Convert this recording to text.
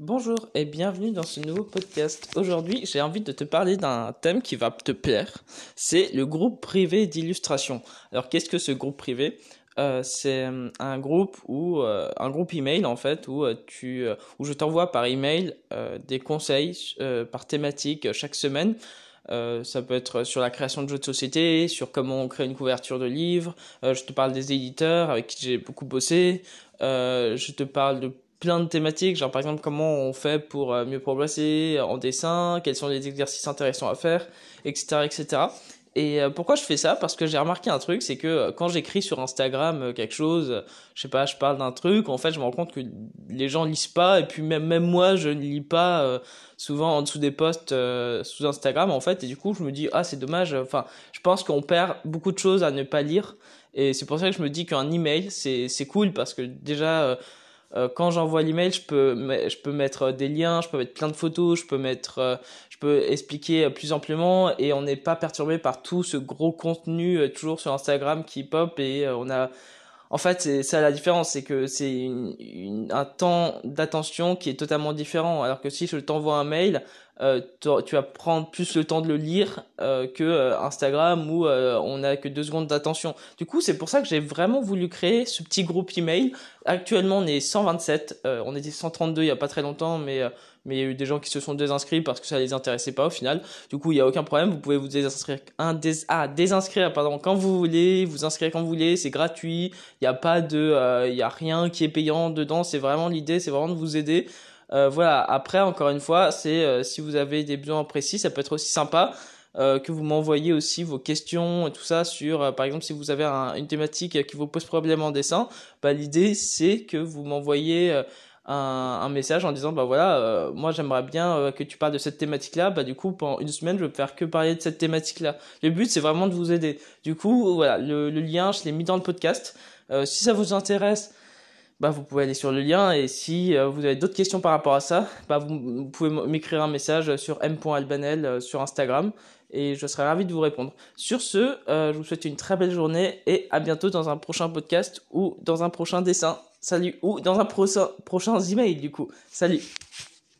Bonjour et bienvenue dans ce nouveau podcast. Aujourd'hui, j'ai envie de te parler d'un thème qui va te plaire. C'est le groupe privé d'illustration. Alors, qu'est-ce que ce groupe privé? Euh, C'est euh, un groupe ou euh, un groupe email en fait où tu où je t'envoie par email des conseils par thématique chaque semaine. ça peut être sur la création de jeux de société, sur comment on crée une couverture de livre. je te parle des éditeurs avec qui j'ai beaucoup bossé. je te parle de plein de thématiques, genre par exemple comment on fait pour euh, mieux progresser en dessin, quels sont les exercices intéressants à faire, etc. etc. Et euh, pourquoi je fais ça? Parce que j'ai remarqué un truc, c'est que euh, quand j'écris sur Instagram quelque chose, je sais pas, je parle d'un truc, en fait je me rends compte que les gens lisent pas, et puis même, même moi je ne lis pas souvent en dessous des posts sous Instagram en fait, et du coup je me dis ah c'est dommage, enfin je pense qu'on perd beaucoup de choses à ne pas lire, et c'est pour ça que je me dis qu'un email c'est cool parce que déjà quand j'envoie l'email, je peux, je peux mettre des liens, je peux mettre plein de photos, je peux mettre, euh, je peux expliquer plus amplement et on n'est pas perturbé par tout ce gros contenu euh, toujours sur Instagram qui pop et on a, en fait, c'est ça la différence, c'est que c'est un temps d'attention qui est totalement différent. Alors que si je t'envoie un mail, euh, tu vas prendre plus le temps de le lire euh, que euh, Instagram où on n'a que deux secondes d'attention. Du coup, c'est pour ça que j'ai vraiment voulu créer ce petit groupe email. Actuellement, on est 127. on était 132 il y a pas très longtemps, mais mais il y a eu des gens qui se sont désinscrits parce que ça les intéressait pas au final. Du coup, il y a aucun problème. Vous pouvez vous désinscrire, un dés, ah, désinscrire pardon quand vous voulez, vous inscrire quand vous voulez. C'est gratuit. Il n'y a pas de, il y a rien qui est payant dedans. C'est vraiment l'idée, c'est vraiment de vous aider. Euh, voilà, après, encore une fois, c'est euh, si vous avez des besoins précis, ça peut être aussi sympa euh, que vous m'envoyez aussi vos questions et tout ça sur, par exemple, si vous avez une thématique qui vous pose problème en dessin, bah, l'idée c'est que vous m'envoyez un, un, message en disant, bah voilà, moi j'aimerais bien que tu parles de cette thématique-là, bah du coup, pendant une semaine, je vais faire que parler de cette thématique-là. Le but, c'est vraiment de vous aider. Du coup, voilà, le, le lien, je l'ai mis dans le podcast. si ça vous intéresse, bah, vous pouvez aller sur le lien et si euh, vous avez d'autres questions par rapport à ça, bah, vous, pouvez m'écrire un message sur m.albanel euh, sur Instagram et je serai ravi de vous répondre. Sur ce, euh, je vous souhaite une très belle journée et à bientôt dans un prochain podcast ou dans un prochain dessin. Salut ou dans un prochain email du coup. Salut.